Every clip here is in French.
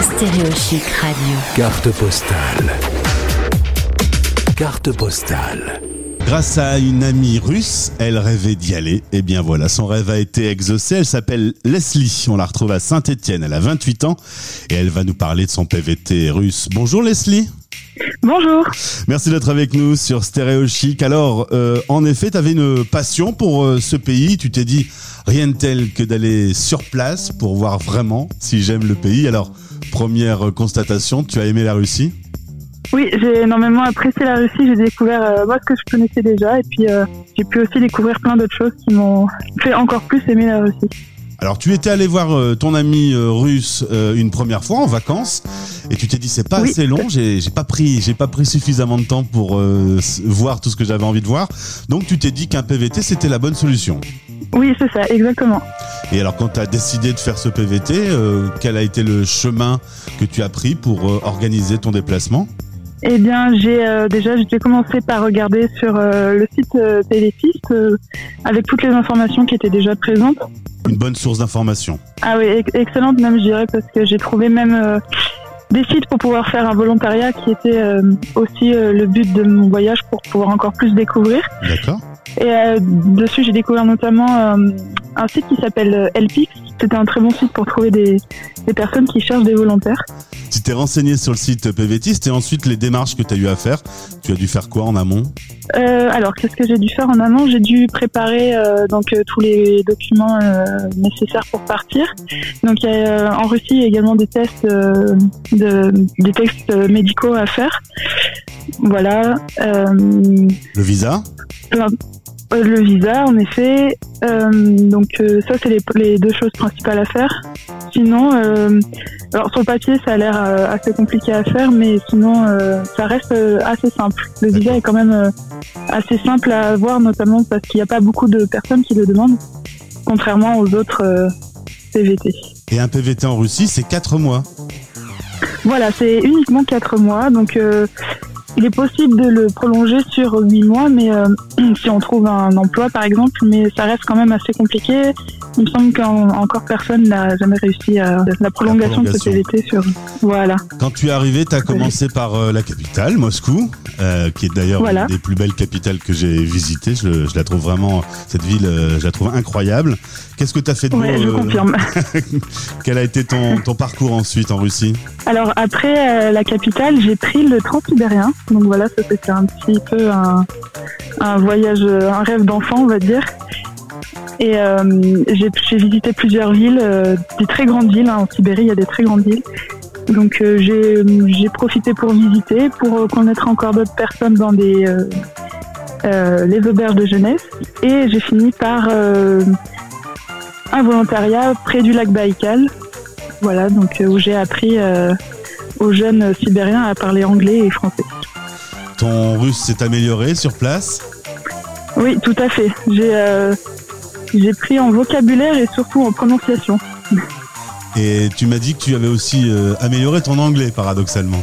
Stéréochic Radio. Carte postale. Carte postale. Grâce à une amie russe, elle rêvait d'y aller. Et bien voilà, son rêve a été exaucé. Elle s'appelle Leslie. On la retrouve à Saint-Etienne. Elle a 28 ans et elle va nous parler de son PVT russe. Bonjour Leslie. Bonjour. Merci d'être avec nous sur Stéréo Chic. Alors, euh, en effet, tu avais une passion pour euh, ce pays. Tu t'es dit rien de tel que d'aller sur place pour voir vraiment si j'aime le pays. Alors, première constatation, tu as aimé la Russie Oui, j'ai énormément apprécié la Russie. J'ai découvert euh, moi ce que je connaissais déjà et puis euh, j'ai pu aussi découvrir plein d'autres choses qui m'ont fait encore plus aimer la Russie. Alors, tu étais allé voir euh, ton ami russe une première fois en vacances et tu t'es dit c'est pas Oui. assez long, j'ai pas pris j'ai pas pris suffisamment de temps pour voir tout ce que j'avais envie de voir. Donc tu t'es dit qu'un PVT c'était la bonne solution. Oui, c'est ça, exactement. Et alors quand tu as décidé de faire ce PVT, euh, quel a été le chemin que tu as pris pour euh, organiser ton déplacement? Eh bien, j'ai euh, déjà j'ai commencé par regarder sur le site euh, Téléfist euh, avec toutes les informations qui étaient déjà présentes. Une bonne source d'information. Ah oui, ex- excellente même, je dirais, parce que j'ai trouvé même des sites pour pouvoir faire un volontariat qui était aussi le but de mon voyage pour pouvoir encore plus découvrir. D'accord Et euh, dessus, j'ai découvert notamment euh, un site qui s'appelle euh, Helpix. C'était un très bon site pour trouver des, des personnes qui cherchent des volontaires. Tu t'es renseigné sur le site PVTiste et ensuite les démarches que tu as eu à faire. Tu as dû faire quoi en amont? Euh, alors, qu'est-ce que j'ai dû faire en amont? J'ai dû préparer euh, donc euh, tous les documents nécessaires pour partir. Donc, il y a, en Russie il y a également des tests, de, des tests euh, médicaux à faire. Voilà. Le visa? plein- le visa, en effet. Euh, donc euh, ça, c'est les, les deux choses principales à faire. Sinon, euh, alors sur le papier, ça a l'air assez compliqué à faire, mais sinon, ça reste assez simple. Le visa est quand même assez simple à avoir, notamment parce qu'il n'y a pas beaucoup de personnes qui le demandent, contrairement aux autres PVT. Et un PVT en Russie, c'est 4 mois. Voilà, c'est uniquement quatre mois, donc euh, il est possible de le prolonger sur huit mois, mais euh, si on trouve un emploi par exemple, mais ça reste quand même assez compliqué. Il me semble qu'encore personne n'a jamais réussi à la prolongation, de ce prolongation. PVT sur. Voilà. Quand tu es arrivé, tu as commencé par euh, la capitale, Moscou, euh, qui est d'ailleurs Voilà. une des plus belles capitales que j'ai visitées. Je, je la trouve vraiment, cette ville, euh, je la trouve incroyable. Qu'est-ce que tu as fait de beau Ouais, je euh, confirme. Quel a été ton, ton parcours ensuite en Russie? Alors après la capitale, j'ai pris le transsibérien. Donc voilà, ça c'était un petit peu un, un voyage, un rêve d'enfant, on va dire. Et euh, j'ai visité plusieurs villes, euh, des très grandes villes. hein. En Sibérie, il y a des très grandes villes. Donc euh, j'ai profité pour visiter, pour connaître encore d'autres personnes dans des euh, les auberges de jeunesse. Et j'ai fini par euh, un volontariat près du lac Baïkal. Voilà, donc euh, où j'ai appris aux jeunes sibériens à parler anglais et français. Ton russe s'est amélioré sur place? Oui, tout à fait. J'ai j'ai pris en vocabulaire et surtout en prononciation. et tu m'as dit que tu avais aussi euh, amélioré ton anglais, paradoxalement.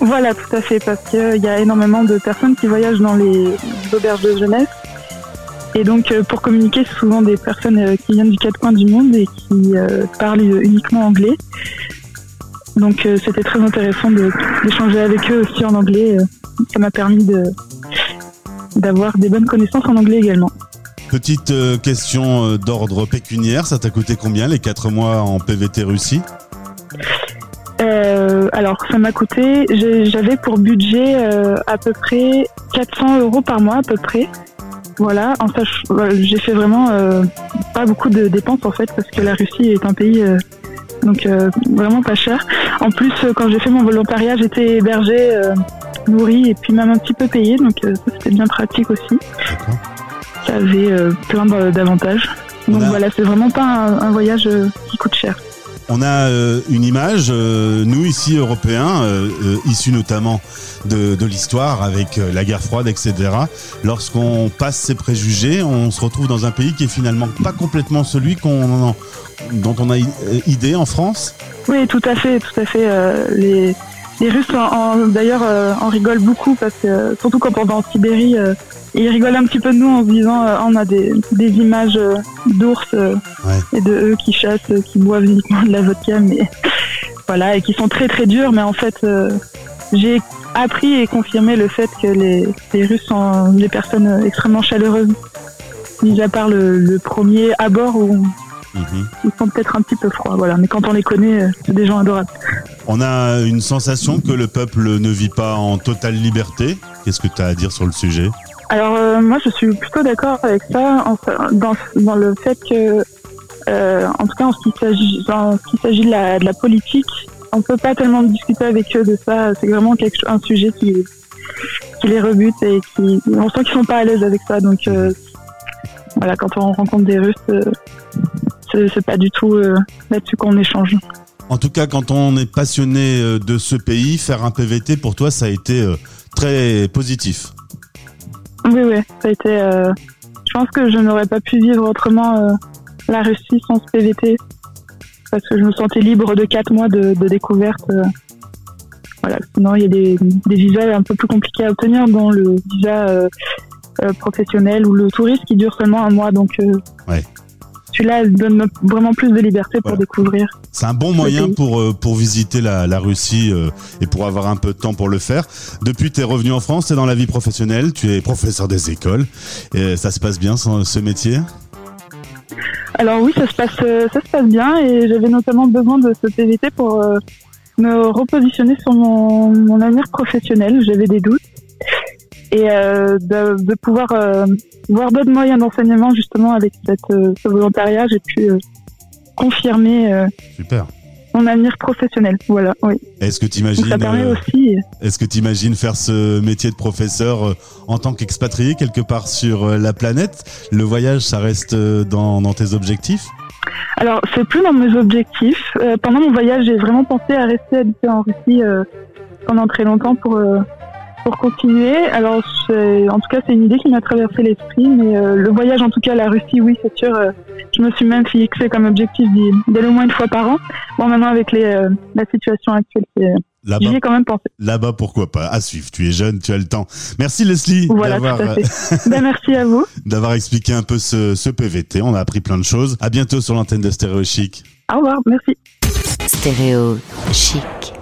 Voilà, tout à fait, parce qu'il y a énormément de personnes qui voyagent dans les auberges de jeunesse. Et donc, euh, pour communiquer, c'est souvent des personnes euh, qui viennent du quatre coins du monde et qui euh, parlent uniquement anglais. Donc, euh, c'était très intéressant d'échanger avec eux aussi en anglais. Euh, Ça m'a permis de d'avoir des bonnes connaissances en anglais également. Petite euh, question euh, d'ordre pécuniaire, ça t'a coûté combien les 4 mois en PVT Russie? Euh, alors, ça m'a coûté, j'avais pour budget euh, à peu près 400 euros par mois à peu près. Voilà, en sach- j'ai fait vraiment euh, pas beaucoup de dépenses en fait parce que la Russie est un pays donc vraiment pas cher. En plus, quand j'ai fait mon volontariat, j'étais hébergée, nourrie et puis même un petit peu payée, donc ça c'était bien pratique aussi. D'accord. Ça avait euh, plein d'avantages. Donc On a- voilà, c'est vraiment pas un, un voyage euh, qui coûte cher. On a euh, une image, euh, nous ici Européens, euh, issus notamment de, de l'histoire avec la guerre froide, etc. Lorsqu'on passe ces préjugés, on se retrouve dans un pays qui est finalement pas complètement celui qu'on dont on a idée en France. Oui, tout à fait, tout à fait. les, les Russes, en, en- d'ailleurs, euh, en rigolent beaucoup parce que, surtout quand on va en Sibérie, euh, ils rigolent un petit peu de nous en se disant euh, on a des, des images d'ours euh, Ouais. et de eux qui chassent, qui boivent uniquement de la vodka, mais voilà, et qui sont très très durs, mais en fait, euh, j'ai appris et confirmé le fait que les, les Russes sont des personnes extrêmement chaleureuses, mis à part le, le premier abord où Mhm. ils sont peut-être un petit peu froids, voilà. Mais quand on les connaît, c'est des gens adorables. On a une sensation que le peuple ne vit pas en totale liberté. Qu'est-ce que tu as à dire sur le sujet? Alors euh, moi, je suis plutôt d'accord avec ça, dans, dans le fait que, euh, en tout cas, en ce qui s'agit, de la, politique, on peut pas tellement discuter avec eux de ça. C'est vraiment un sujet qui, qui les rebute et qui, on sent qu'ils sont pas à l'aise avec ça. Donc euh, voilà, quand on rencontre des Russes, c'est pas du tout là-dessus qu'on échange. En tout cas, quand on est passionné euh, de ce pays, faire un PVT pour toi, ça a été euh, très positif. Oui, oui, ça a été. euh, je pense que je n'aurais pas pu vivre autrement euh, la Russie sans ce PVT, parce que je me sentais libre de quatre mois de, de découverte. voilà, sinon il y a des, des visas un peu plus compliqués à obtenir, dont le visa euh, professionnel ou le touriste qui dure seulement un mois. Donc, Ouais. Celui-là donne vraiment plus de liberté pour découvrir. C'est un bon moyen pour, euh, pour visiter la, la Russie euh, et pour avoir un peu de temps pour le faire. Depuis, tu es revenu en France, tu es dans la vie professionnelle, tu es professeur des écoles. Et ça se passe bien ce, métier? Alors oui, ça se passe, euh, ça se passe bien et j'avais notamment besoin de ce PVT pour euh, me repositionner sur mon, mon avenir professionnel. J'avais des doutes et euh, de, de pouvoir euh, voir d'autres moyens d'enseignement justement avec cette, euh, ce volontariat, j'ai pu confirmer Super. mon avenir professionnel. Voilà, oui. Est-ce que tu imagines aussi. Est-ce que tu imagines faire ce métier de professeur en tant qu'expatrié quelque part sur la planète? Le voyage, ça reste dans, dans tes objectifs? Alors, c'est plus dans mes objectifs. Euh, pendant mon voyage, j'ai vraiment pensé à rester habiter en Russie euh, pendant très longtemps pour euh, pour continuer. Alors, c'est- en tout cas, c'est une idée qui m'a traversé l'esprit, mais euh, le voyage, en tout cas, la Russie, oui, c'est sûr. euh, je me suis même fixé comme objectif d'aller au moins une fois par an. Bon, maintenant, avec les, euh, la situation actuelle, c'est- Là-bas, j'y ai quand même pensé. là-bas, pourquoi pas? À suivre. Tu es jeune, tu as le temps. Merci Leslie Voilà, tout d'avoir à fait. ben, merci à vous. d'avoir expliqué un peu ce, ce PVT. On a appris plein de choses. À bientôt sur l'antenne de Stéréo Chic. Au revoir, merci. Stéréo chic.